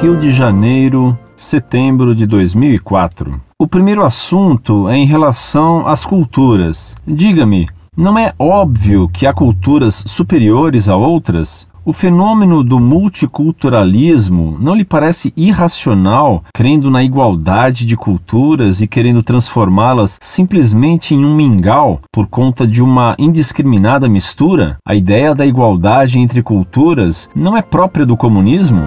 Rio de Janeiro, setembro de 2004. O primeiro assunto é em relação às culturas. Diga-me, não é óbvio que há culturas superiores a outras? O fenômeno do multiculturalismo não lhe parece irracional, crendo na igualdade de culturas e querendo transformá-las simplesmente em um mingau por conta de uma indiscriminada mistura? A ideia da igualdade entre culturas não é própria do comunismo?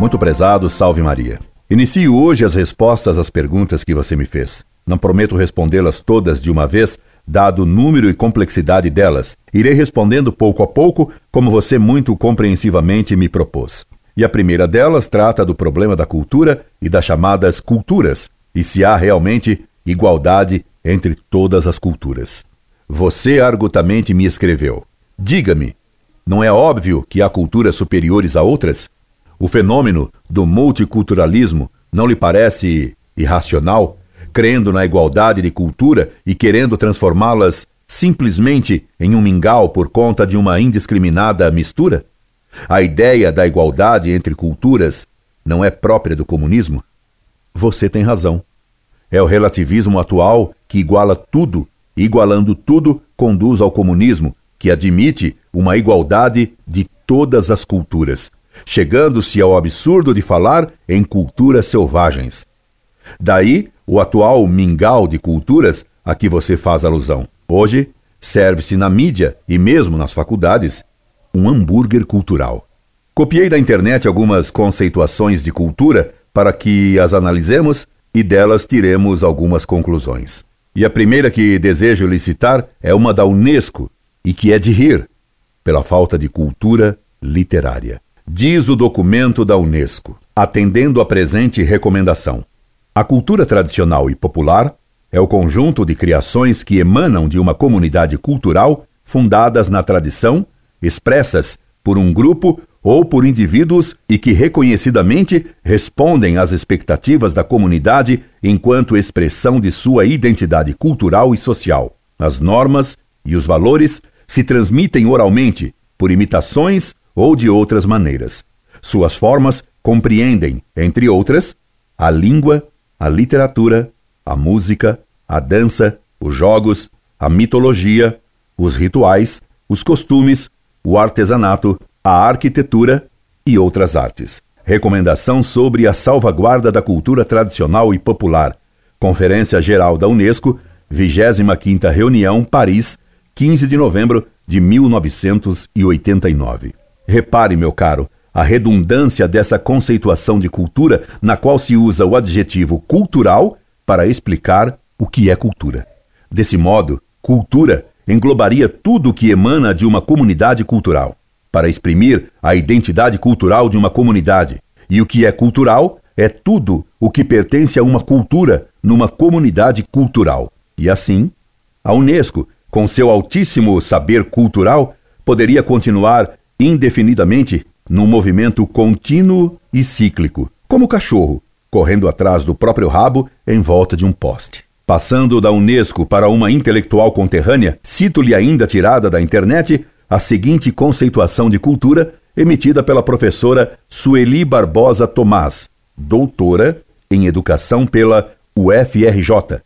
Muito prezado, salve Maria. Inicio hoje as respostas às perguntas que você me fez. Não prometo respondê-las todas de uma vez, dado o número e complexidade delas. Irei respondendo pouco a pouco, como você muito compreensivamente me propôs. E a primeira delas trata do problema da cultura e das chamadas culturas, e se há realmente igualdade entre todas as culturas. Você argutamente me escreveu: Diga-me, não é óbvio que há culturas superiores a outras? O fenômeno do multiculturalismo não lhe parece irracional? crendo na igualdade de cultura e querendo transformá-las simplesmente em um mingau por conta de uma indiscriminada mistura? A ideia da igualdade entre culturas não é própria do comunismo? Você tem razão. É o relativismo atual que iguala tudo, e igualando tudo conduz ao comunismo, que admite uma igualdade de todas as culturas, chegando-se ao absurdo de falar em culturas selvagens. Daí o atual mingau de culturas a que você faz alusão. Hoje, serve-se na mídia e mesmo nas faculdades um hambúrguer cultural. Copiei da internet algumas conceituações de cultura para que as analisemos e delas tiremos algumas conclusões. E a primeira que desejo lhe citar é uma da Unesco e que é de rir, pela falta de cultura literária. Diz o documento da Unesco, atendendo à presente recomendação. A cultura tradicional e popular é o conjunto de criações que emanam de uma comunidade cultural fundadas na tradição, expressas por um grupo ou por indivíduos e que reconhecidamente respondem às expectativas da comunidade enquanto expressão de sua identidade cultural e social. As normas e os valores se transmitem oralmente, por imitações ou de outras maneiras. Suas formas compreendem, entre outras, a língua, a literatura, a música, a dança, os jogos, a mitologia, os rituais, os costumes, o artesanato, a arquitetura e outras artes. Recomendação sobre a salvaguarda da cultura tradicional e popular. Conferência Geral da Unesco, 25ª Reunião, Paris, 15 de novembro de 1989. Repare, meu caro, a redundância dessa conceituação de cultura, na qual se usa o adjetivo cultural para explicar o que é cultura. Desse modo, cultura englobaria tudo o que emana de uma comunidade cultural, para exprimir a identidade cultural de uma comunidade. E o que é cultural é tudo o que pertence a uma cultura numa comunidade cultural. E assim, a Unesco, com seu altíssimo saber cultural, poderia continuar indefinidamente num movimento contínuo e cíclico, como o cachorro, correndo atrás do próprio rabo em volta de um poste. Passando da Unesco para uma intelectual conterrânea, cito-lhe ainda tirada da internet a seguinte conceituação de cultura emitida pela professora Sueli Barbosa Tomás, doutora em educação pela UFRJ,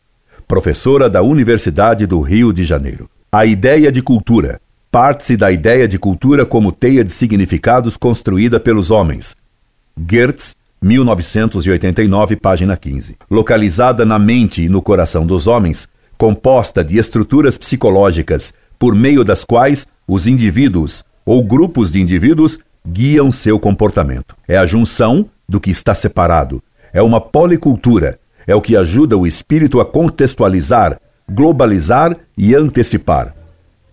professora da Universidade do Rio de Janeiro. A ideia de cultura parte-se da ideia de cultura como teia de significados construída pelos homens. Gertz, 1989, página 15. Localizada na mente e no coração dos homens, composta de estruturas psicológicas por meio das quais os indivíduos ou grupos de indivíduos guiam seu comportamento. É a junção do que está separado. É uma policultura. É o que ajuda o espírito a contextualizar, globalizar e antecipar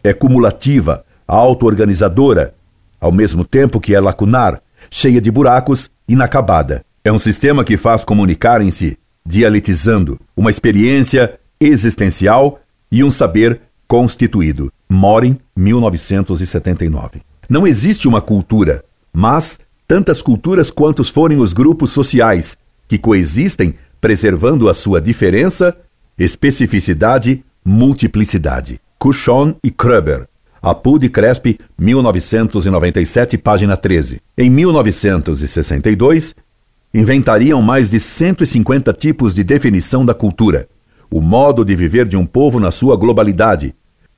é cumulativa, auto-organizadora, ao mesmo tempo que é lacunar, cheia de buracos, inacabada. É um sistema que faz comunicar em si, dialetizando, uma experiência existencial e um saber constituído. Morin, 1979. Não existe uma cultura, mas tantas culturas quantos forem os grupos sociais que coexistem preservando a sua diferença, especificidade, multiplicidade. Cushon e Kruber. Apud Crespi, 1997, página 13. Em 1962, inventariam mais de 150 tipos de definição da cultura, o modo de viver de um povo na sua globalidade,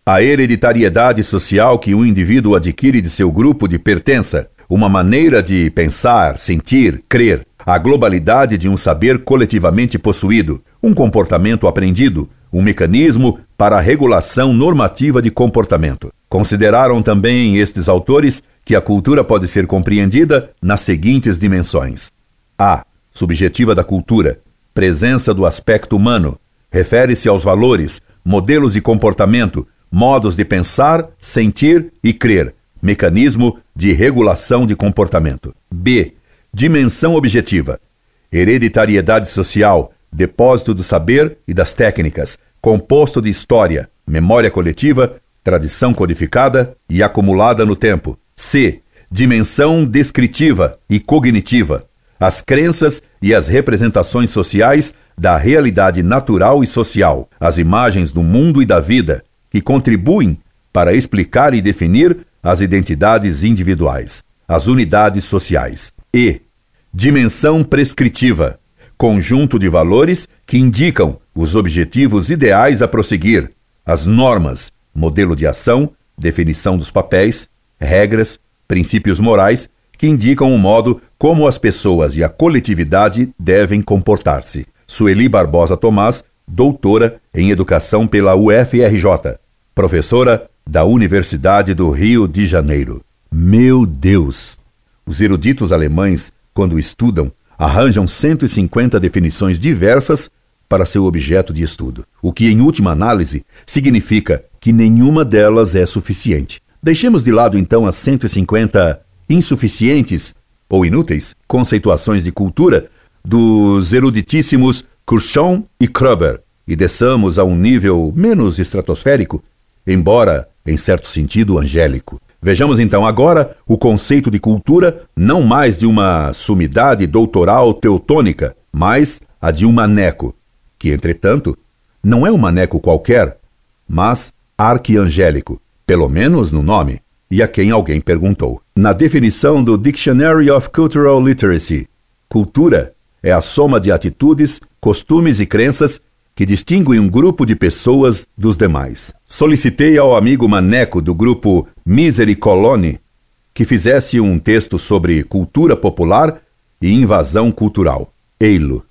a hereditariedade social que um indivíduo adquire de seu grupo de pertença, uma maneira de pensar, sentir, crer, a globalidade de um saber coletivamente possuído, um comportamento aprendido, um mecanismo para a regulação normativa de comportamento. Consideraram também estes autores que a cultura pode ser compreendida nas seguintes dimensões: a. Subjetiva da cultura. Presença do aspecto humano. Refere-se aos valores, modelos de comportamento, modos de pensar, sentir e crer. Mecanismo de regulação de comportamento. B. Dimensão objetiva. Hereditariedade social, depósito do saber e das técnicas, composto de história, memória coletiva, tradição codificada e acumulada no tempo. C. Dimensão descritiva e cognitiva as crenças e as representações sociais da realidade natural e social, as imagens do mundo e da vida, que contribuem para explicar e definir as identidades individuais, as unidades sociais. E dimensão prescritiva, conjunto de valores que indicam os objetivos ideais a prosseguir, as normas, modelo de ação, definição dos papéis, regras, princípios morais que indicam o modo como as pessoas e a coletividade devem comportar-se. Sueli Barbosa Tomás, doutora em Educação pela UFRJ, professora da Universidade do Rio de Janeiro. Meu Deus! Os eruditos alemães, quando estudam, arranjam 150 definições diversas para seu objeto de estudo, o que, em última análise, significa que nenhuma delas é suficiente. Deixemos de lado então as 150 insuficientes ou inúteis conceituações de cultura dos eruditíssimos Kurchon e Kroeber e desçamos a um nível menos estratosférico, embora, em certo sentido, angélico. Vejamos então agora o conceito de cultura não mais de uma sumidade doutoral teutônica, mas a de um maneco, que, entretanto, não é um maneco qualquer, mas arquiangélico, pelo menos no nome e a quem alguém perguntou. Na definição do Dictionary of Cultural Literacy, cultura é a soma de atitudes, costumes e crenças que distinguem um grupo de pessoas dos demais. Solicitei ao amigo Maneco do grupo Misery Colony que fizesse um texto sobre cultura popular e invasão cultural. Eilo.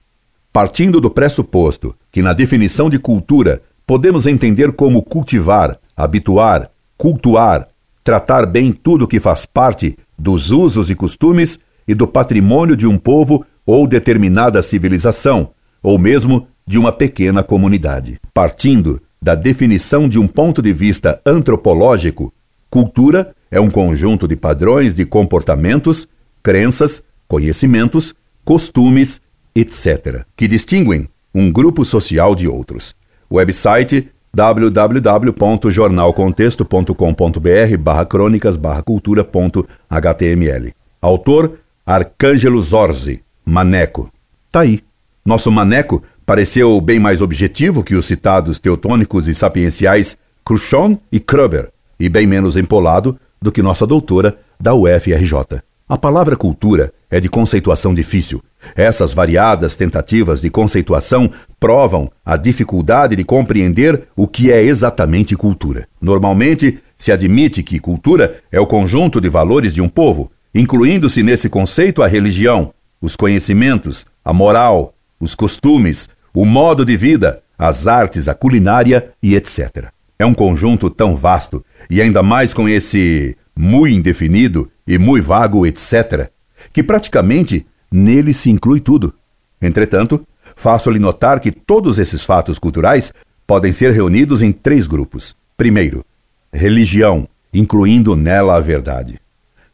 Partindo do pressuposto que na definição de cultura podemos entender como cultivar, habituar, cultuar, tratar bem tudo que faz parte dos usos e costumes e do patrimônio de um povo ou determinada civilização, ou mesmo de uma pequena comunidade. Partindo da definição de um ponto de vista antropológico, cultura é um conjunto de padrões de comportamentos, crenças, conhecimentos, costumes, etc., que distinguem um grupo social de outros. Website www.jornalcontexto.com.br barra crônicas barra cultura.html. Autor Arcângelo Zorzi, Maneco. Tá aí. Nosso Maneco pareceu bem mais objetivo que os citados teutônicos e sapienciais Cruchon e Kruber, e bem menos empolado do que nossa doutora da UFRJ. A palavra cultura é de conceituação difícil. Essas variadas tentativas de conceituação provam a dificuldade de compreender o que é exatamente cultura. Normalmente, se admite que cultura é o conjunto de valores de um povo, incluindo-se nesse conceito a religião, os conhecimentos, a moral, os costumes, o modo de vida, as artes, a culinária e etc. É um conjunto tão vasto, e ainda mais com esse muito indefinido e muito vago, etc., que praticamente nele se inclui tudo. Entretanto, faço-lhe notar que todos esses fatos culturais podem ser reunidos em três grupos. Primeiro, religião, incluindo nela a verdade.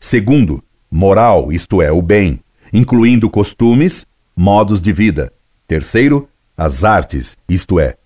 Segundo, moral, isto é, o bem, incluindo costumes, modos de vida. Terceiro, as artes, isto é,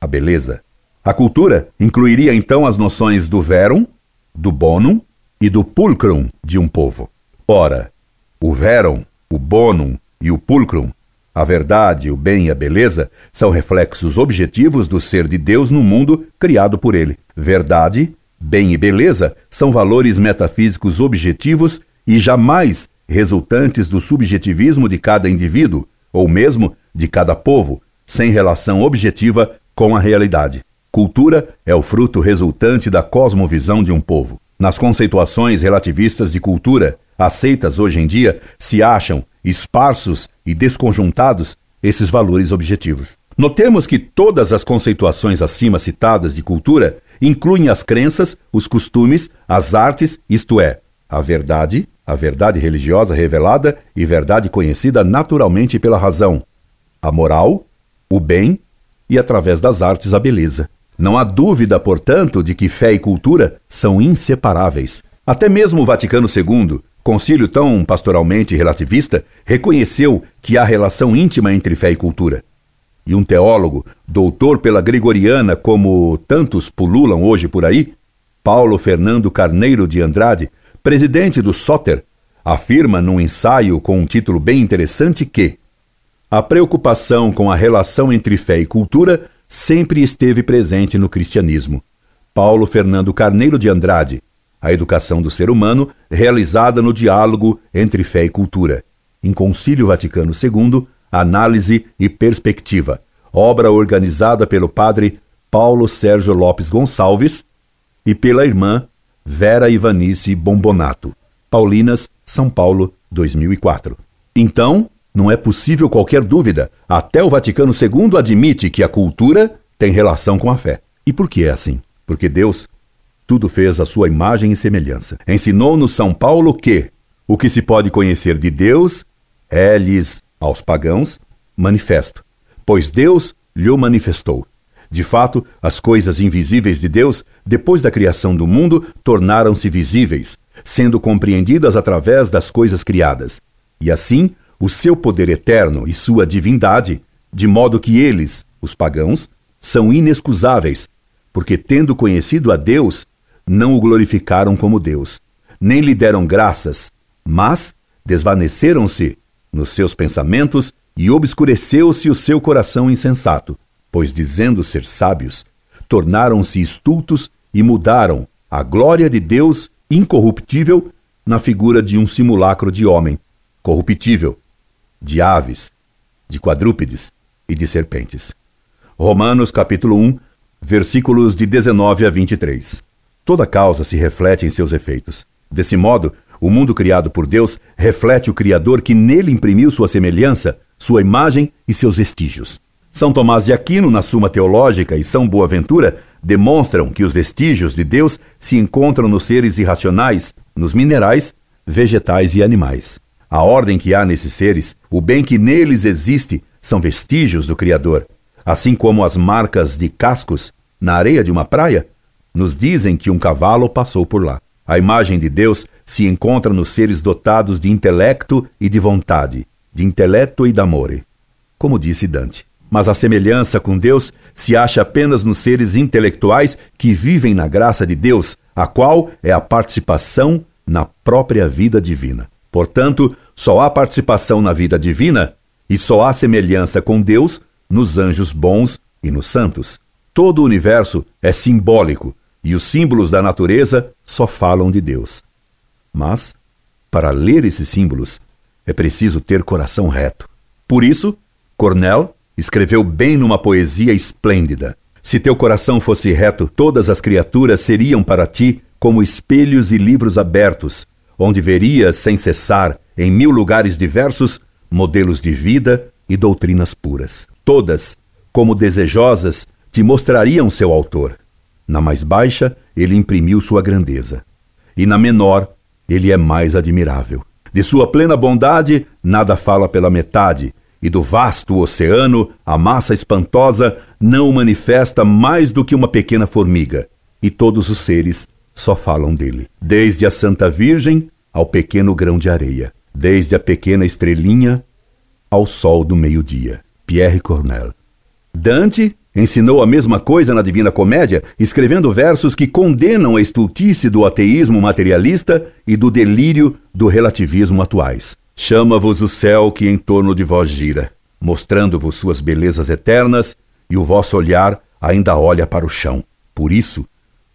a beleza. A cultura incluiria então as noções do verum, do bonum e do pulcrum de um povo. Ora, o verum, o bonum e o pulcrum, a verdade, o bem e a beleza, são reflexos objetivos do ser de Deus no mundo criado por ele. Verdade, Bem e beleza são valores metafísicos objetivos e jamais resultantes do subjetivismo de cada indivíduo, ou mesmo de cada povo, sem relação objetiva com a realidade. Cultura é o fruto resultante da cosmovisão de um povo. Nas conceituações relativistas de cultura, aceitas hoje em dia, se acham esparsos e desconjuntados esses valores objetivos. Notemos que todas as conceituações acima citadas de cultura incluem as crenças, os costumes, as artes, isto é, a verdade, a verdade religiosa revelada e verdade conhecida naturalmente pela razão, a moral, o bem e, através das artes, a beleza. Não há dúvida, portanto, de que fé e cultura são inseparáveis. Até mesmo o Vaticano II, concílio tão pastoralmente relativista, reconheceu que há relação íntima entre fé e cultura. E um teólogo, doutor pela Gregoriana, como tantos pululam hoje por aí, Paulo Fernando Carneiro de Andrade, presidente do Soter, afirma num ensaio com um título bem interessante que a preocupação com a relação entre fé e cultura sempre esteve presente no cristianismo. Paulo Fernando Carneiro de Andrade, A Educação do Ser Humano, realizada no diálogo entre fé e cultura. Em Concílio Vaticano II, Análise e Perspectiva, obra organizada pelo padre Paulo Sérgio Lopes Gonçalves e pela irmã Vera Ivanice Bombonato. Paulinas, São Paulo, 2004. Então, não é possível qualquer dúvida. Até o Vaticano II admite que a cultura tem relação com a fé. E por que é assim? Porque Deus tudo fez à sua imagem e semelhança. Ensinou-nos São Paulo que o que se pode conhecer de Deus é-lhes, aos pagãos, manifesto, pois Deus lhe manifestou. De fato, as coisas invisíveis de Deus, depois da criação do mundo, tornaram-se visíveis, sendo compreendidas através das coisas criadas. E assim, o seu poder eterno e sua divindade, de modo que eles, os pagãos, são inexcusáveis, porque tendo conhecido a Deus, não o glorificaram como Deus, nem lhe deram graças, mas desvaneceram-se nos seus pensamentos e obscureceu-se o seu coração insensato, pois dizendo ser sábios, tornaram-se estultos e mudaram a glória de Deus incorruptível na figura de um simulacro de homem, corruptível, de aves, de quadrúpedes e de serpentes. Romanos capítulo 1, versículos de 19 a 23. Toda causa se reflete em seus efeitos. Desse modo, o mundo criado por Deus reflete o Criador que nele imprimiu sua semelhança, sua imagem e seus vestígios. São Tomás de Aquino, na Suma Teológica, e São Boaventura demonstram que os vestígios de Deus se encontram nos seres irracionais, nos minerais, vegetais e animais. A ordem que há nesses seres, o bem que neles existe, são vestígios do Criador. Assim como as marcas de cascos na areia de uma praia nos dizem que um cavalo passou por lá. A imagem de Deus se encontra nos seres dotados de intelecto e de vontade, de intelecto e d'amore, como disse Dante. Mas a semelhança com Deus se acha apenas nos seres intelectuais que vivem na graça de Deus, a qual é a participação na própria vida divina. Portanto, só há participação na vida divina e só há semelhança com Deus nos anjos bons e nos santos. Todo o universo é simbólico e os símbolos da natureza só falam de Deus. Mas, para ler esses símbolos, é preciso ter coração reto. Por isso, Cornell escreveu bem numa poesia esplêndida. Se teu coração fosse reto, todas as criaturas seriam para ti como espelhos e livros abertos, onde verias sem cessar, em mil lugares diversos, modelos de vida e doutrinas puras. Todas, como desejosas, te mostrariam seu autor. Na mais baixa, ele imprimiu sua grandeza. E na menor, ele é mais admirável. De sua plena bondade, nada fala pela metade, e do vasto oceano, a massa espantosa não manifesta mais do que uma pequena formiga, e todos os seres só falam dele. Desde a Santa Virgem ao pequeno grão de areia, desde a pequena estrelinha ao sol do meio-dia. Pierre Cornell. Dante ensinou a mesma coisa na Divina Comédia, escrevendo versos que condenam a estultice do ateísmo materialista e do delírio do relativismo atuais. Chama-vos o céu que em torno de vós gira, mostrando-vos suas belezas eternas, e o vosso olhar ainda olha para o chão. Por isso,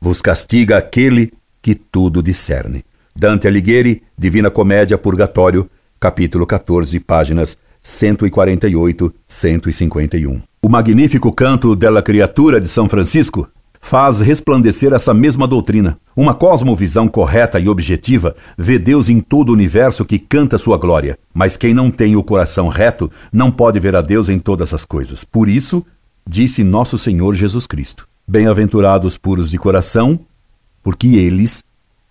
vos castiga aquele que tudo discerne. Dante Alighieri, Divina Comédia, Purgatório, capítulo 14, páginas 148, 151. O magnífico canto della Criatura de São Francisco faz resplandecer essa mesma doutrina. Uma cosmovisão correta e objetiva vê Deus em todo o universo que canta sua glória, mas quem não tem o coração reto não pode ver a Deus em todas as coisas. Por isso, disse nosso Senhor Jesus Cristo: Bem-aventurados puros de coração, porque eles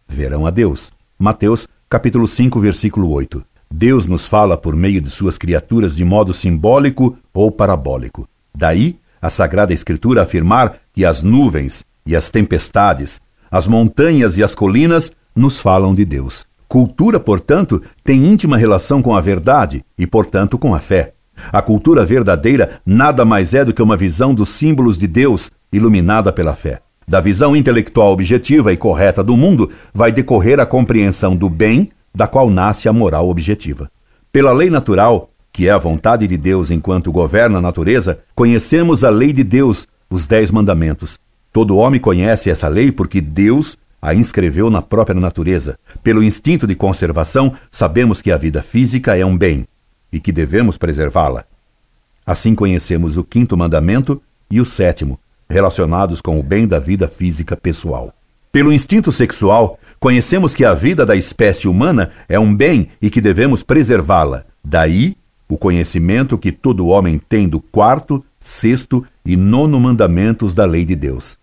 verão a Deus. Mateus, capítulo 5, versículo 8. Deus nos fala por meio de suas criaturas de modo simbólico ou parabólico. Daí a Sagrada Escritura afirmar que as nuvens e as tempestades, as montanhas e as colinas nos falam de Deus. Cultura, portanto, tem íntima relação com a verdade e, portanto, com a fé. A cultura verdadeira nada mais é do que uma visão dos símbolos de Deus iluminada pela fé. Da visão intelectual objetiva e correta do mundo vai decorrer a compreensão do bem, da qual nasce a moral objetiva. Pela lei natural, que é a vontade de Deus enquanto governa a natureza, conhecemos a lei de Deus, os Dez Mandamentos. Todo homem conhece essa lei porque Deus a inscreveu na própria natureza. Pelo instinto de conservação, sabemos que a vida física é um bem e que devemos preservá-la. Assim conhecemos o quinto mandamento e o sétimo, relacionados com o bem da vida física pessoal. Pelo instinto sexual, conhecemos que a vida da espécie humana é um bem e que devemos preservá-la. Daí o conhecimento que todo homem tem do quarto, sexto e nono mandamentos da lei de Deus.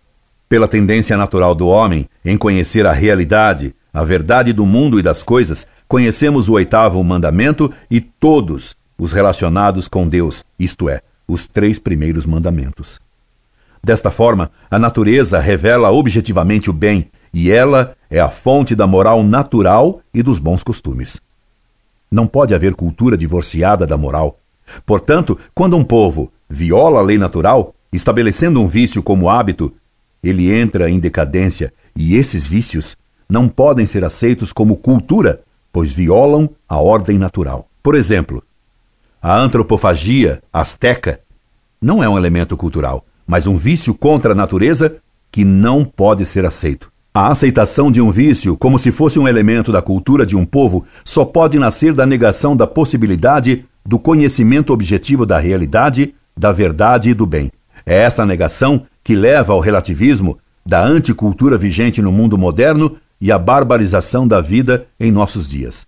Pela tendência natural do homem em conhecer a realidade, a verdade do mundo e das coisas, conhecemos o oitavo mandamento e todos os relacionados com Deus, isto é, os três primeiros mandamentos. Desta forma, a natureza revela objetivamente o bem e ela é a fonte da moral natural e dos bons costumes. Não pode haver cultura divorciada da moral. Portanto, quando um povo viola a lei natural, estabelecendo um vício como hábito, ele entra em decadência e esses vícios não podem ser aceitos como cultura, pois violam a ordem natural. Por exemplo, a antropofagia asteca não é um elemento cultural, mas um vício contra a natureza que não pode ser aceito. A aceitação de um vício como se fosse um elemento da cultura de um povo só pode nascer da negação da possibilidade do conhecimento objetivo da realidade, da verdade e do bem. É essa negação que leva ao relativismo, da anticultura vigente no mundo moderno e à barbarização da vida em nossos dias.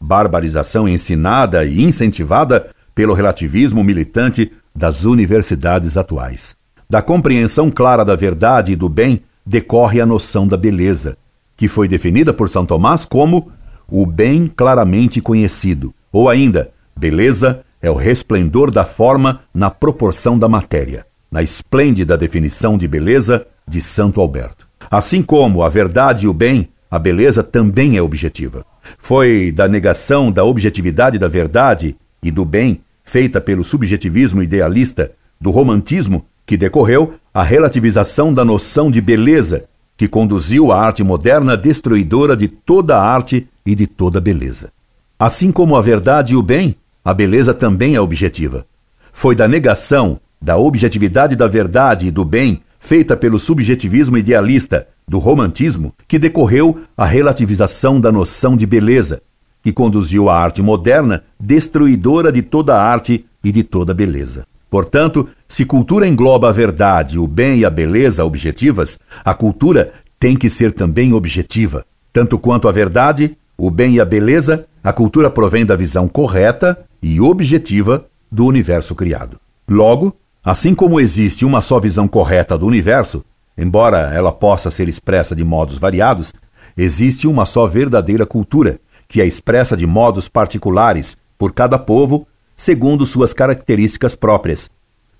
Barbarização ensinada e incentivada pelo relativismo militante das universidades atuais. Da compreensão clara da verdade e do bem decorre a noção da beleza, que foi definida por São Tomás como o bem claramente conhecido, ou ainda, beleza é o resplendor da forma na proporção da matéria, na esplêndida definição de beleza de Santo Alberto. Assim como a verdade e o bem, a beleza também é objetiva. Foi da negação da objetividade da verdade e do bem, feita pelo subjetivismo idealista, do romantismo, que decorreu a relativização da noção de beleza, que conduziu a arte moderna destruidora de toda a arte e de toda beleza. Assim como a verdade e o bem, a beleza também é objetiva. Foi da negação da objetividade da verdade e do bem, feita pelo subjetivismo idealista, do romantismo, que decorreu a relativização da noção de beleza, que conduziu a arte moderna destruidora de toda a arte e de toda beleza. Portanto, se cultura engloba a verdade, o bem e a beleza objetivas, a cultura tem que ser também objetiva. Tanto quanto a verdade, o bem e a beleza, a cultura provém da visão correta e objetiva do universo criado. Logo, assim como existe uma só visão correta do universo, embora ela possa ser expressa de modos variados, existe uma só verdadeira cultura, que é expressa de modos particulares por cada povo segundo suas características próprias,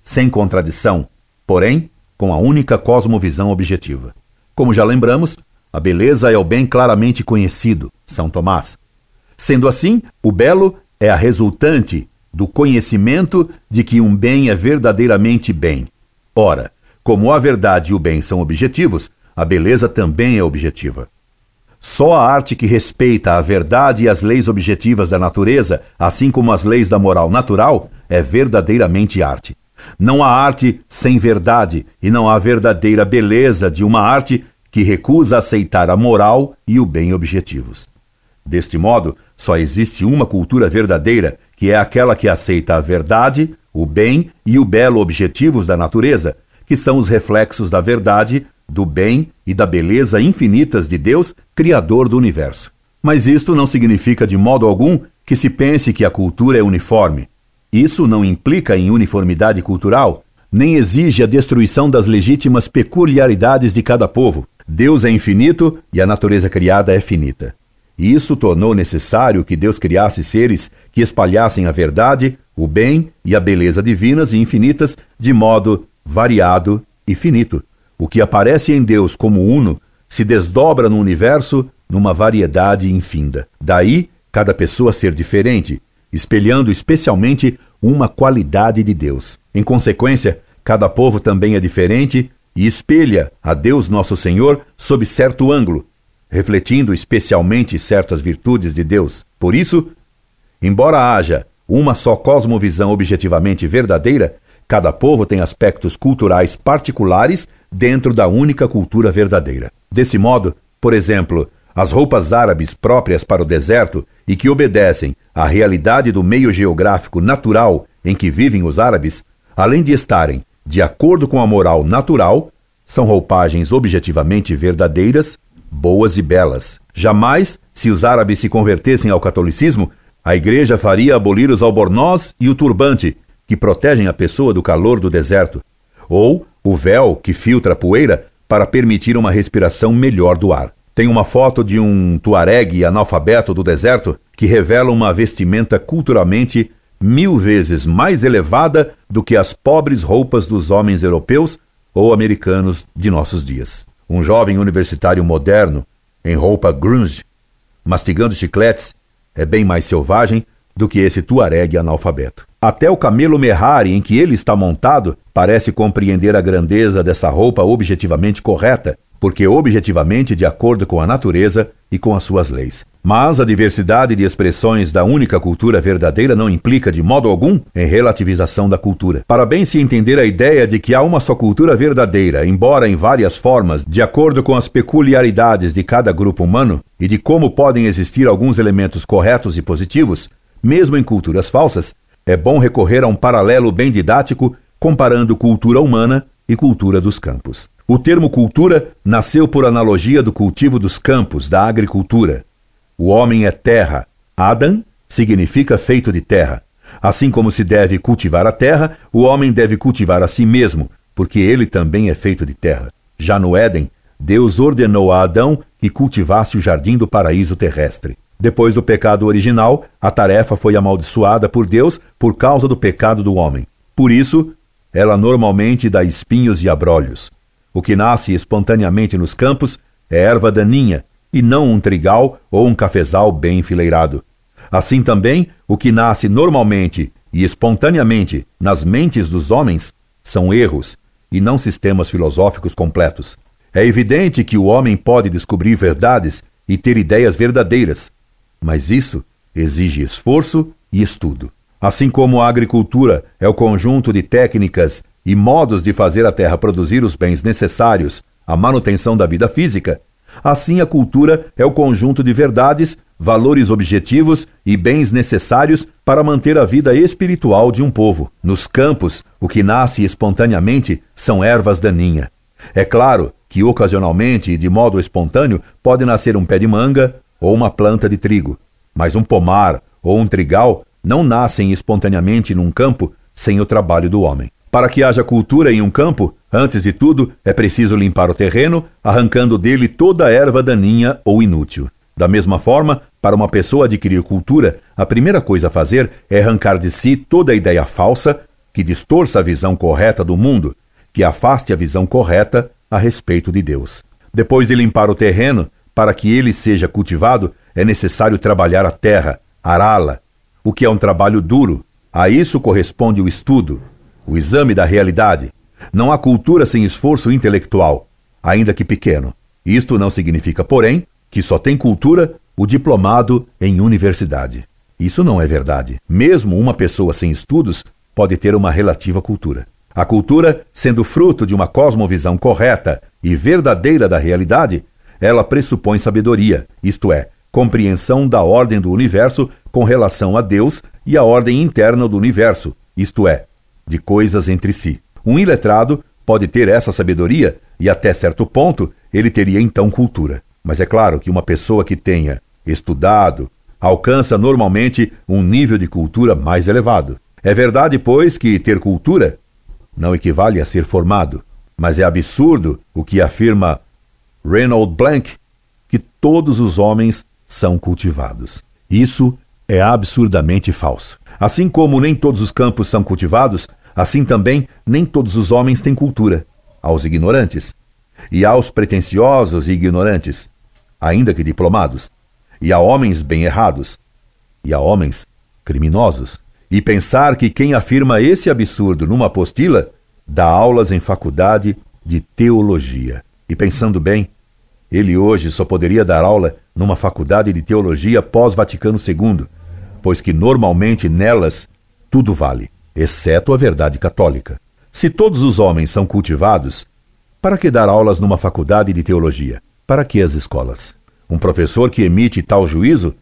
sem contradição, porém com a única cosmovisão objetiva. Como já lembramos, a beleza é o bem claramente conhecido, São Tomás. Sendo assim, o belo é a resultante do conhecimento de que um bem é verdadeiramente bem. Ora, como a verdade e o bem são objetivos, a beleza também é objetiva. Só a arte que respeita a verdade e as leis objetivas da natureza, assim como as leis da moral natural, é verdadeiramente arte. Não há arte sem verdade e não há verdadeira beleza de uma arte que recusa aceitar a moral e o bem objetivos. Deste modo, só existe uma cultura verdadeira, que é aquela que aceita a verdade, o bem e o belo objetivos da natureza, que são os reflexos da verdade, do bem e da beleza infinitas de Deus, Criador do universo. Mas isto não significa de modo algum que se pense que a cultura é uniforme. Isso não implica em uniformidade cultural, nem exige a destruição das legítimas peculiaridades de cada povo. Deus é infinito e a natureza criada é finita. E isso tornou necessário que Deus criasse seres que espalhassem a verdade, o bem e a beleza divinas e infinitas de modo variado e finito. O que aparece em Deus como uno se desdobra no universo numa variedade infinda. Daí, cada pessoa ser diferente, espelhando especialmente uma qualidade de Deus. Em consequência, cada povo também é diferente e espelha a Deus Nosso Senhor sob certo ângulo, refletindo especialmente certas virtudes de Deus. Por isso, embora haja uma só cosmovisão objetivamente verdadeira, cada povo tem aspectos culturais particulares dentro da única cultura verdadeira. Desse modo, por exemplo, as roupas árabes próprias para o deserto e que obedecem à realidade do meio geográfico natural em que vivem os árabes, além de estarem de acordo com a moral natural, são roupagens objetivamente verdadeiras, boas e belas. Jamais, se os árabes se convertessem ao catolicismo, a igreja faria abolir os albornoz e o turbante, que protegem a pessoa do calor do deserto, ou o véu que filtra a poeira para permitir uma respiração melhor do ar. Tem uma foto de um tuareg analfabeto do deserto que revela uma vestimenta culturalmente mil vezes mais elevada do que as pobres roupas dos homens europeus ou americanos de nossos dias. Um jovem universitário moderno, em roupa grunge, mastigando chicletes, é bem mais selvagem do que esse tuareg analfabeto. Até o camelo Merrari em que ele está montado parece compreender a grandeza dessa roupa objetivamente correta, porque objetivamente de acordo com a natureza e com as suas leis. Mas a diversidade de expressões da única cultura verdadeira não implica de modo algum em relativização da cultura. Para bem se entender a ideia de que há uma só cultura verdadeira, embora em várias formas, de acordo com as peculiaridades de cada grupo humano, e de como podem existir alguns elementos corretos e positivos, mesmo em culturas falsas, é bom recorrer a um paralelo bem didático comparando cultura humana e cultura dos campos. O termo cultura nasceu por analogia do cultivo dos campos, da agricultura. O homem é terra. Adam significa feito de terra. Assim como se deve cultivar a terra, o homem deve cultivar a si mesmo, porque ele também é feito de terra. Já no Éden, Deus ordenou a Adão que cultivasse o jardim do paraíso terrestre. Depois do pecado original, a tarefa foi amaldiçoada por Deus por causa do pecado do homem. Por isso, ela normalmente dá espinhos e abrolhos. O que nasce espontaneamente nos campos é erva daninha, e não um trigal ou um cafezal bem enfileirado. Assim também, o que nasce normalmente e espontaneamente nas mentes dos homens são erros e não sistemas filosóficos completos. É evidente que o homem pode descobrir verdades e ter ideias verdadeiras, mas isso exige esforço e estudo. Assim como a agricultura é o conjunto de técnicas e modos de fazer a terra produzir os bens necessários à manutenção da vida física, assim a cultura é o conjunto de verdades, valores objetivos e bens necessários para manter a vida espiritual de um povo. Nos campos, o que nasce espontaneamente são ervas daninhas. É claro que ocasionalmente e de modo espontâneo pode nascer um pé de manga, ou uma planta de trigo, mas um pomar ou um trigal não nascem espontaneamente num campo sem o trabalho do homem. Para que haja cultura em um campo, antes de tudo, é preciso limpar o terreno, arrancando dele toda a erva daninha ou inútil. Da mesma forma, para uma pessoa adquirir cultura, a primeira coisa a fazer é arrancar de si toda a ideia falsa que distorça a visão correta do mundo, que afaste a visão correta a respeito de Deus. Depois de limpar o terreno, para que ele seja cultivado, é necessário trabalhar a terra, ará-la, o que é um trabalho duro. A isso corresponde o estudo, o exame da realidade. Não há cultura sem esforço intelectual, ainda que pequeno. Isto não significa, porém, que só tem cultura o diplomado em universidade. Isso não é verdade. Mesmo uma pessoa sem estudos pode ter uma relativa cultura. A cultura, sendo fruto de uma cosmovisão correta e verdadeira da realidade, ela pressupõe sabedoria, isto é, compreensão da ordem do universo com relação a Deus e a ordem interna do universo, isto é, de coisas entre si. Um iletrado pode ter essa sabedoria e, até certo ponto, ele teria então cultura. Mas é claro que uma pessoa que tenha estudado alcança normalmente um nível de cultura mais elevado. É verdade, pois, que ter cultura não equivale a ser formado, mas é absurdo o que afirma Reynold Blank, que todos os homens são cultivados. Isso é absurdamente falso. Assim como nem todos os campos são cultivados, assim também nem todos os homens têm cultura. Aos ignorantes, e aos pretensiosos e ignorantes, ainda que diplomados, e a homens bem errados, e a homens criminosos. E pensar que quem afirma esse absurdo numa apostila dá aulas em faculdade de teologia. E pensando bem, ele hoje só poderia dar aula numa faculdade de teologia pós-Vaticano II, pois que normalmente nelas tudo vale, exceto a verdade católica. Se todos os homens são cultivados, para que dar aulas numa faculdade de teologia? Para que as escolas? Um professor que emite tal juízo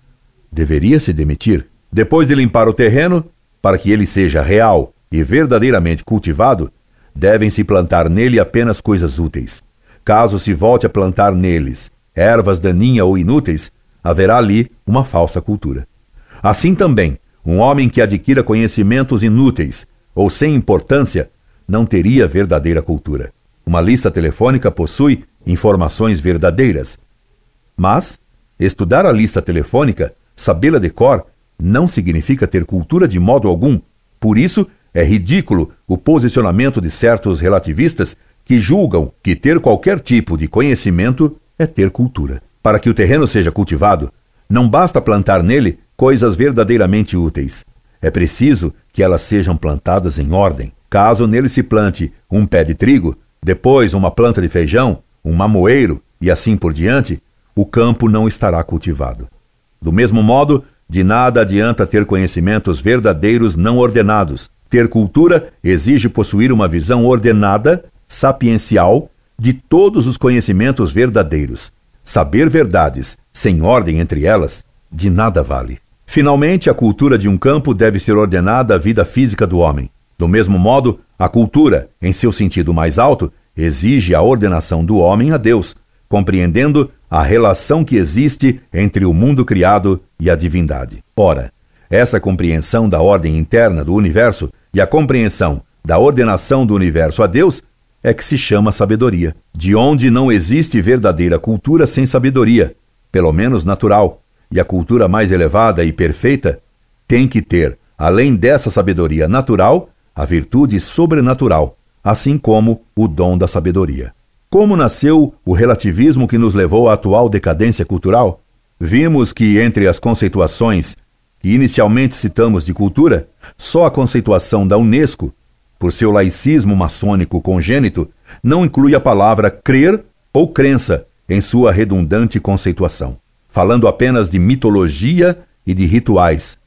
deveria se demitir. Depois de limpar o terreno, para que ele seja real e verdadeiramente cultivado, devem-se plantar nele apenas coisas úteis. Caso se volte a plantar neles ervas daninhas ou inúteis, haverá ali uma falsa cultura. Assim também, um homem que adquira conhecimentos inúteis ou sem importância não teria verdadeira cultura. Uma lista telefônica possui informações verdadeiras. Mas estudar a lista telefônica, sabê-la de cor, não significa ter cultura de modo algum. Por isso, é ridículo o posicionamento de certos relativistas que julgam que ter qualquer tipo de conhecimento é ter cultura. Para que o terreno seja cultivado, não basta plantar nele coisas verdadeiramente úteis. É preciso que elas sejam plantadas em ordem. Caso nele se plante um pé de trigo, depois uma planta de feijão, um mamoeiro e assim por diante, o campo não estará cultivado. Do mesmo modo, de nada adianta ter conhecimentos verdadeiros não ordenados. Ter cultura exige possuir uma visão ordenada sapiencial de todos os conhecimentos verdadeiros. Saber verdades sem ordem entre elas de nada vale. Finalmente, a cultura de um campo deve ser ordenada à vida física do homem. Do mesmo modo, a cultura, em seu sentido mais alto, exige a ordenação do homem a Deus, compreendendo a relação que existe entre o mundo criado e a divindade. Ora, essa compreensão da ordem interna do universo e a compreensão da ordenação do universo a Deus é que se chama sabedoria, de onde não existe verdadeira cultura sem sabedoria, pelo menos natural, e a cultura mais elevada e perfeita tem que ter, além dessa sabedoria natural, a virtude sobrenatural, assim como o dom da sabedoria. Como nasceu o relativismo que nos levou à atual decadência cultural? Vimos que entre as conceituações que inicialmente citamos de cultura, só a conceituação da Unesco por seu laicismo maçônico congênito, não inclui a palavra crer ou crença em sua redundante conceituação, falando apenas de mitologia e de rituais,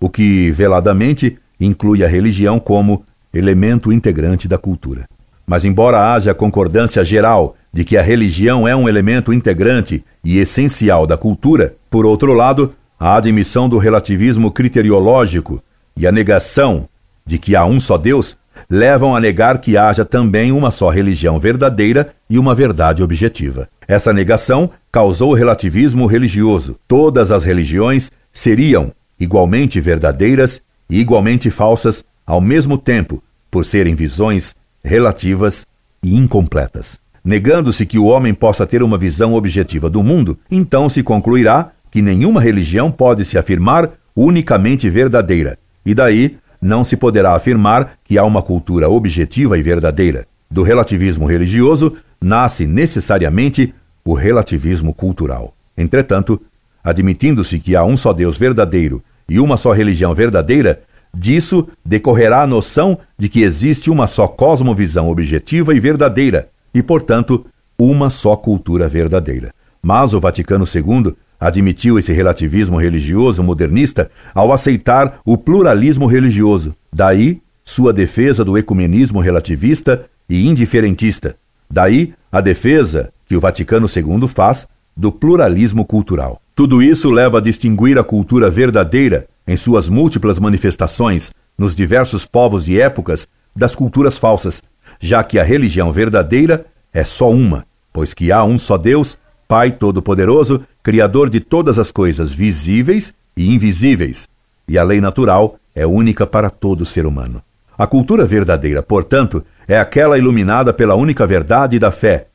o que veladamente inclui a religião como elemento integrante da cultura. Mas, embora haja concordância geral de que a religião é um elemento integrante e essencial da cultura, por outro lado, a admissão do relativismo criteriológico e a negação de que há um só Deus levam a negar que haja também uma só religião verdadeira e uma verdade objetiva. Essa negação causou o relativismo religioso. Todas as religiões seriam igualmente verdadeiras e igualmente falsas ao mesmo tempo, por serem visões relativas e incompletas. Negando-se que o homem possa ter uma visão objetiva do mundo, então se concluirá que nenhuma religião pode se afirmar unicamente verdadeira, e daí não se poderá afirmar que há uma cultura objetiva e verdadeira. Do relativismo religioso nasce necessariamente o relativismo cultural. Entretanto, admitindo-se que há um só Deus verdadeiro e uma só religião verdadeira, disso decorrerá a noção de que existe uma só cosmovisão objetiva e verdadeira, e, portanto, uma só cultura verdadeira. Mas o Vaticano II admitiu esse relativismo religioso modernista ao aceitar o pluralismo religioso. Daí sua defesa do ecumenismo relativista e indiferentista. Daí a defesa que o Vaticano II faz do pluralismo cultural. Tudo isso leva a distinguir a cultura verdadeira, em suas múltiplas manifestações, nos diversos povos e épocas, das culturas falsas, já que a religião verdadeira é só uma, pois que há um só Deus, Pai Todo-Poderoso, Criador de todas as coisas visíveis e invisíveis, e a lei natural é única para todo ser humano. A cultura verdadeira, portanto, é aquela iluminada pela única verdade da fé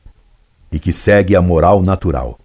e que segue a moral natural.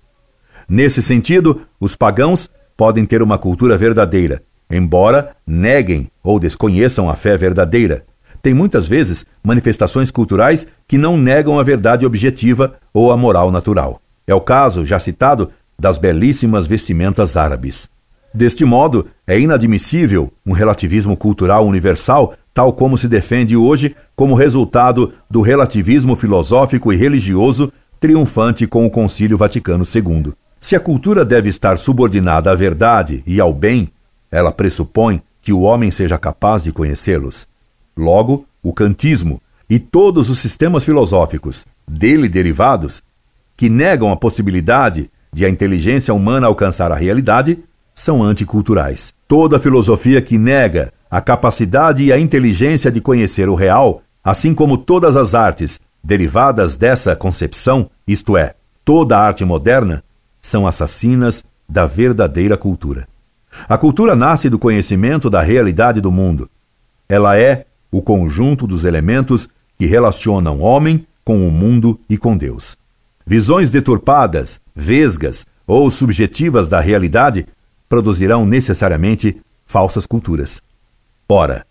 Nesse sentido, os pagãos podem ter uma cultura verdadeira, embora neguem ou desconheçam a fé verdadeira. Tem muitas vezes manifestações culturais que não negam a verdade objetiva ou a moral natural. É o caso, já citado, das belíssimas vestimentas árabes. Deste modo, é inadmissível um relativismo cultural universal, tal como se defende hoje como resultado do relativismo filosófico e religioso triunfante com o Concílio Vaticano II. Se a cultura deve estar subordinada à verdade e ao bem, ela pressupõe que o homem seja capaz de conhecê-los. Logo, o kantismo e todos os sistemas filosóficos dele derivados, que negam a possibilidade de a inteligência humana alcançar a realidade, são anticulturais. Toda filosofia que nega a capacidade e a inteligência de conhecer o real, assim como todas as artes derivadas dessa concepção, isto é, toda a arte moderna, são assassinas da verdadeira cultura. A cultura nasce do conhecimento da realidade do mundo. Ela é o conjunto dos elementos que relacionam homem com o mundo e com Deus. Visões deturpadas, vesgas ou subjetivas da realidade produzirão necessariamente falsas culturas. Ora,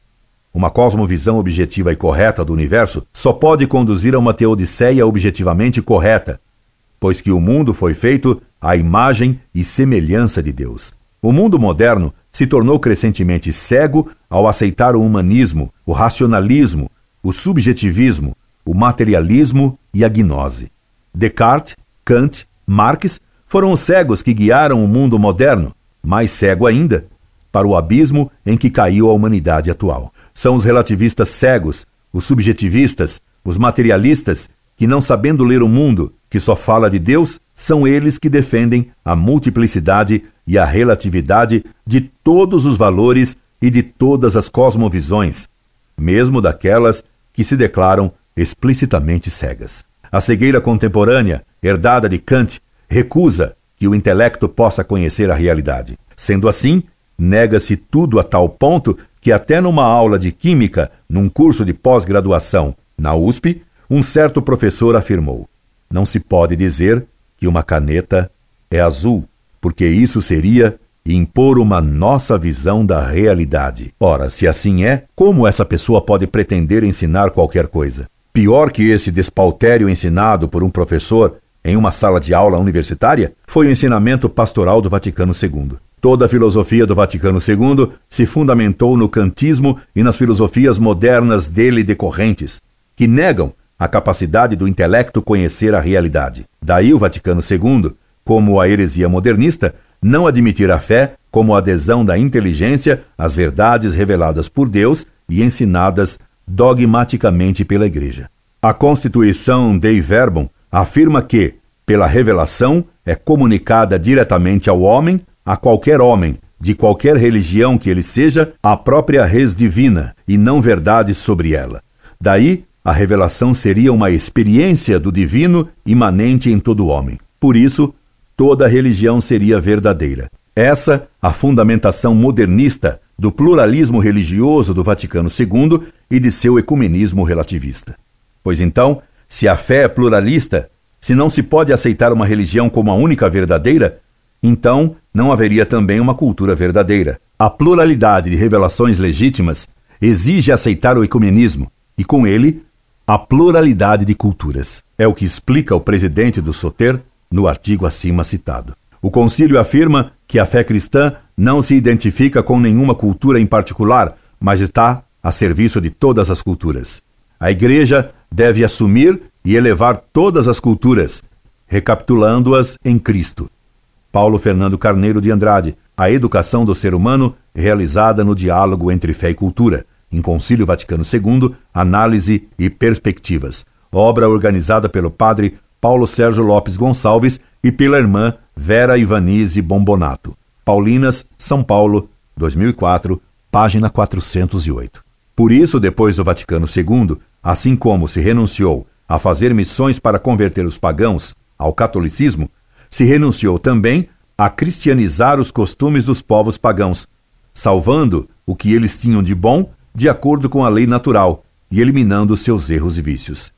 uma cosmovisão objetiva e correta do universo só pode conduzir a uma teodiceia objetivamente correta, pois que o mundo foi feito à imagem e semelhança de Deus. O mundo moderno se tornou crescentemente cego ao aceitar o humanismo, o racionalismo, o subjetivismo, o materialismo e a gnose. Descartes, Kant, Marx foram os cegos que guiaram o mundo moderno, mais cego ainda, para o abismo em que caiu a humanidade atual. São os relativistas cegos, os subjetivistas, os materialistas que, não sabendo ler o mundo, que só fala de Deus, são eles que defendem a multiplicidade e a relatividade de todos os valores e de todas as cosmovisões, mesmo daquelas que se declaram explicitamente cegas. A cegueira contemporânea, herdada de Kant, recusa que o intelecto possa conhecer a realidade. Sendo assim, nega-se tudo a tal ponto que, até numa aula de química, num curso de pós-graduação na USP, um certo professor afirmou: não se pode dizer que uma caneta é azul, porque isso seria impor uma nossa visão da realidade. Ora, se assim é, como essa pessoa pode pretender ensinar qualquer coisa? Pior que esse despautério ensinado por um professor em uma sala de aula universitária foi o ensinamento pastoral do Vaticano II. Toda a filosofia do Vaticano II se fundamentou no kantismo e nas filosofias modernas dele decorrentes, que negam a capacidade do intelecto conhecer a realidade. Daí o Vaticano II, como a heresia modernista, não admitir a fé como adesão da inteligência às verdades reveladas por Deus e ensinadas dogmaticamente pela Igreja. A Constituição Dei Verbum afirma que, pela revelação, é comunicada diretamente ao homem, a qualquer homem, de qualquer religião que ele seja, a própria res divina e não verdade sobre ela. Daí a revelação seria uma experiência do divino imanente em todo homem. Por isso, toda religião seria verdadeira. Essa a fundamentação modernista do pluralismo religioso do Vaticano II e de seu ecumenismo relativista. Pois então, se a fé é pluralista, se não se pode aceitar uma religião como a única verdadeira, então não haveria também uma cultura verdadeira. A pluralidade de revelações legítimas exige aceitar o ecumenismo e, com ele, a pluralidade de culturas. É o que explica o presidente do SOTER no artigo acima citado. O concílio afirma que a fé cristã não se identifica com nenhuma cultura em particular, mas está a serviço de todas as culturas. A Igreja deve assumir e elevar todas as culturas, recapitulando-as em Cristo. Paulo Fernando Carneiro de Andrade, A Educação do Ser Humano realizada no diálogo entre fé e cultura, em Concílio Vaticano II, Análise e Perspectivas, obra organizada pelo padre Paulo Sérgio Lopes Gonçalves e pela irmã Vera Ivanise Bombonato. Paulinas, São Paulo, 2004, página 408. Por isso, depois do Vaticano II, assim como se renunciou a fazer missões para converter os pagãos ao catolicismo, se renunciou também a cristianizar os costumes dos povos pagãos, salvando o que eles tinham de bom de acordo com a lei natural e eliminando seus erros e vícios.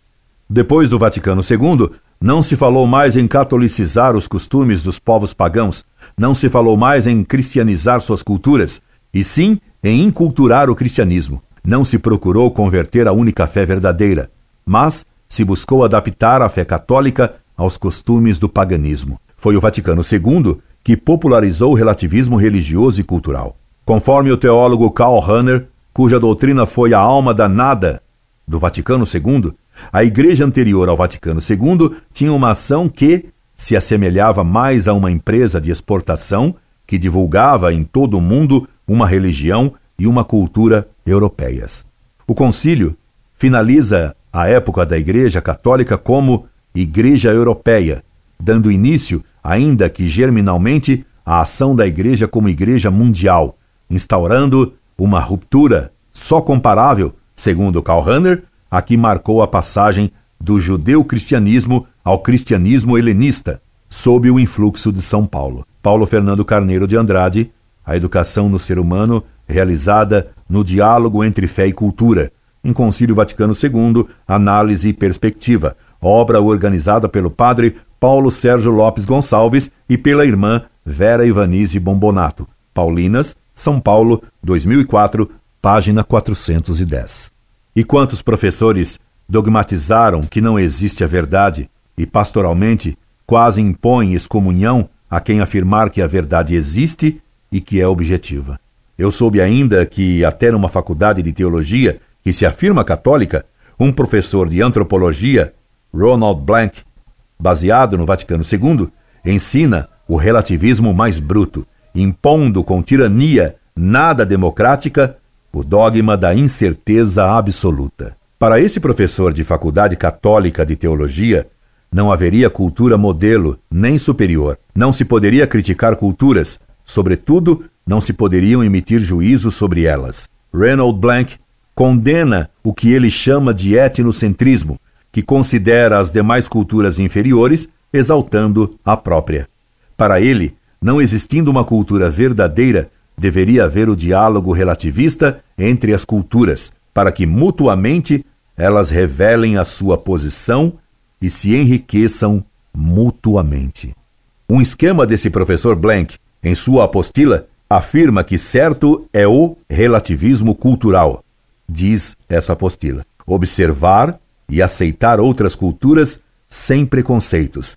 Depois do Vaticano II, não se falou mais em catolicizar os costumes dos povos pagãos, não se falou mais em cristianizar suas culturas, e sim em inculturar o cristianismo. Não se procurou converter a única fé verdadeira, mas se buscou adaptar a fé católica aos costumes do paganismo. Foi o Vaticano II que popularizou o relativismo religioso e cultural. Conforme o teólogo Karl Rahner, cuja doutrina foi a alma danada do Vaticano II, a igreja anterior ao Vaticano II tinha uma ação que se assemelhava mais a uma empresa de exportação que divulgava em todo o mundo uma religião e uma cultura europeias. O concílio finaliza a época da Igreja Católica como Igreja Europeia, dando início, ainda que germinalmente, à ação da Igreja como Igreja Mundial, instaurando uma ruptura só comparável, segundo Karl Rahner, a que marcou a passagem do judeu-cristianismo ao cristianismo helenista, sob o influxo de São Paulo. Paulo Fernando Carneiro de Andrade, A Educação no Ser Humano, realizada no diálogo entre fé e cultura, em Concílio Vaticano II, Análise e Perspectiva, obra organizada pelo padre Paulo Sérgio Lopes Gonçalves e pela irmã Vera Ivanise Bombonato. Paulinas, São Paulo, 2004, página 410. E quantos professores dogmatizaram que não existe a verdade e, pastoralmente, quase impõem excomunhão a quem afirmar que a verdade existe e que é objetiva. Eu soube ainda que, até numa faculdade de teologia que se afirma católica, um professor de antropologia, Ronald Blank, baseado no Vaticano II, ensina o relativismo mais bruto, impondo com tirania nada democrática o dogma da incerteza absoluta. Para esse professor de faculdade católica de teologia, não haveria cultura modelo nem superior. Não se poderia criticar culturas, sobretudo, não se poderiam emitir juízos sobre elas. Reynold Blank condena o que ele chama de etnocentrismo, que considera as demais culturas inferiores, exaltando a própria. Para ele, não existindo uma cultura verdadeira, deveria haver o diálogo relativista entre as culturas, para que mutuamente elas revelem a sua posição e se enriqueçam mutuamente. Um esquema desse professor Blank, em sua apostila, afirma que certo é o relativismo cultural. Diz essa apostila: observar e aceitar outras culturas sem preconceitos.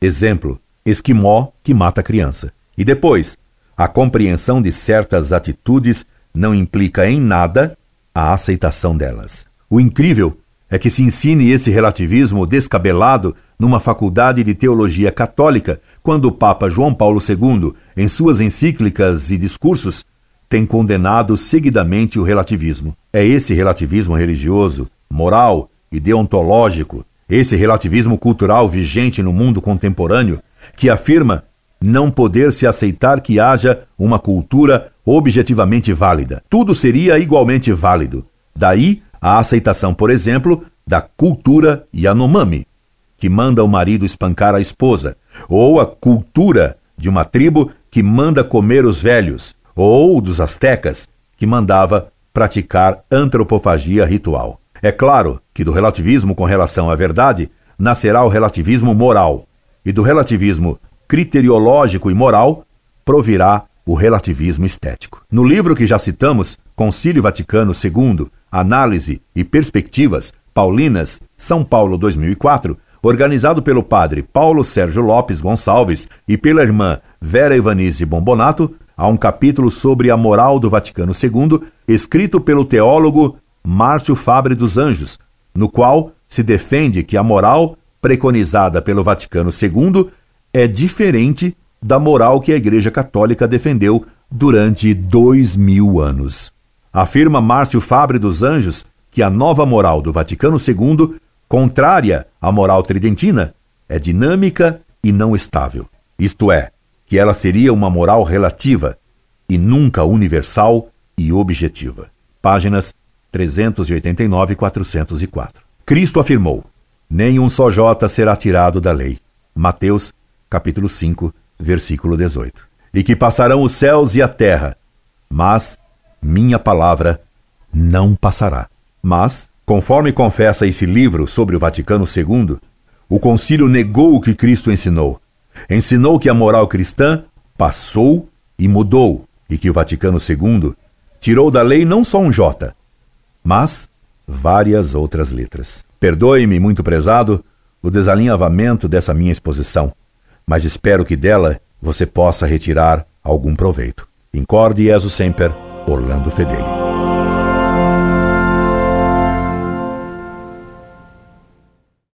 Exemplo: esquimó que mata criança. E depois, a compreensão de certas atitudes não implica em nada a aceitação delas. O incrível é que se ensine esse relativismo descabelado numa faculdade de teologia católica, quando o Papa João Paulo II, em suas encíclicas e discursos, tem condenado seguidamente o relativismo. É esse relativismo religioso, moral e deontológico, esse relativismo cultural vigente no mundo contemporâneo, que afirma não poder se aceitar que haja uma cultura objetivamente válida. Tudo seria igualmente válido. Daí a aceitação, por exemplo, da cultura Yanomami, que manda o marido espancar a esposa, ou a cultura de uma tribo que manda comer os velhos, ou dos astecas, que mandava praticar antropofagia ritual. É claro que do relativismo com relação à verdade nascerá o relativismo moral, e do relativismo criteriológico e moral, provirá o relativismo estético. No livro que já citamos, Concílio Vaticano II, Análise e Perspectivas, Paulinas, São Paulo 2004, organizado pelo padre Paulo Sérgio Lopes Gonçalves e pela irmã Vera Ivanise Bombonato, há um capítulo sobre a moral do Vaticano II, escrito pelo teólogo Márcio Fabre dos Anjos, no qual se defende que a moral preconizada pelo Vaticano II é diferente da moral que a Igreja Católica defendeu durante dois mil anos. Afirma Márcio Fabre dos Anjos que a nova moral do Vaticano II, contrária à moral tridentina, é dinâmica e não estável. Isto é, que ela seria uma moral relativa e nunca universal e objetiva. Páginas 389 e 404. Cristo afirmou: Nem um só jota será tirado da lei. Mateus, capítulo 5, versículo 18. E que passarão os céus e a terra, mas minha palavra não passará. Mas, conforme confessa esse livro sobre o Vaticano II, o concílio negou o que Cristo ensinou. Ensinou que a moral cristã passou e mudou, e que o Vaticano II tirou da lei não só um J, mas várias outras letras. Perdoe-me, muito prezado, o desalinhavamento dessa minha exposição, mas espero que dela você possa retirar algum proveito. Incorde Jesus Semper, Orlando Fedeli.